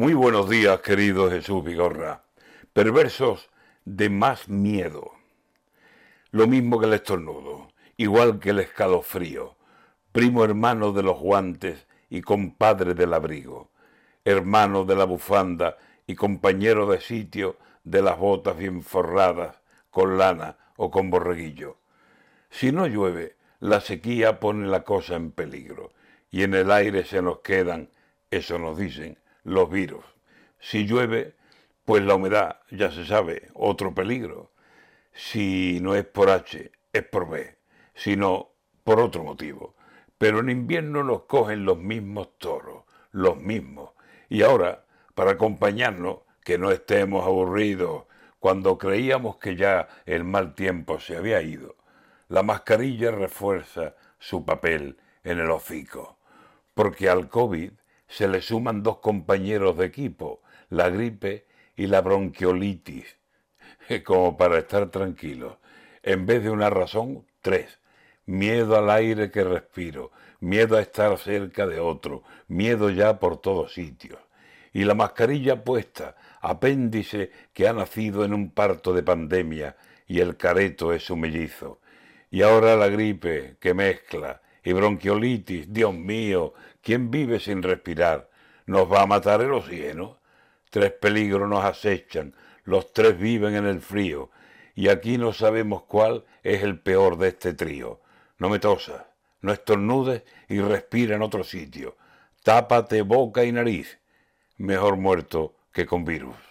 Muy buenos días, querido Jesús Vigorra. Perversos de más miedo. Lo mismo que el estornudo, igual que el escalofrío. Primo hermano de los guantes y compadre del abrigo. Hermano de la bufanda y compañero de sitio de las botas bien forradas, con lana o con borreguillo. Si no llueve, la sequía pone la cosa en peligro y en el aire se nos quedan, eso nos dicen, los virus. Si llueve, pues la humedad, ya se sabe, otro peligro. Si no es por H, es por B. Si no, por otro motivo. Pero en invierno nos cogen los mismos toros, los mismos. Y ahora, para acompañarnos, que no estemos aburridos, cuando creíamos que ya el mal tiempo se había ido, la mascarilla refuerza su papel en el hocico, porque al COVID se le suman dos compañeros de equipo, la gripe y la bronquiolitis, como para estar tranquilos. En vez de una razón, tres. Miedo al aire que respiro, miedo a estar cerca de otro, miedo ya por todos sitios. Y la mascarilla puesta, apéndice que ha nacido en un parto de pandemia y el careto es su mellizo. Y ahora la gripe que mezcla y bronquiolitis, Dios mío, ¿quién vive sin respirar? ¿Nos va a matar el oxígeno? Tres peligros nos acechan, los tres viven en el frío, y aquí no sabemos cuál es el peor de este trío. No me tosas, no estornudes y respira en otro sitio. Tápate boca y nariz. Mejor muerto que con virus.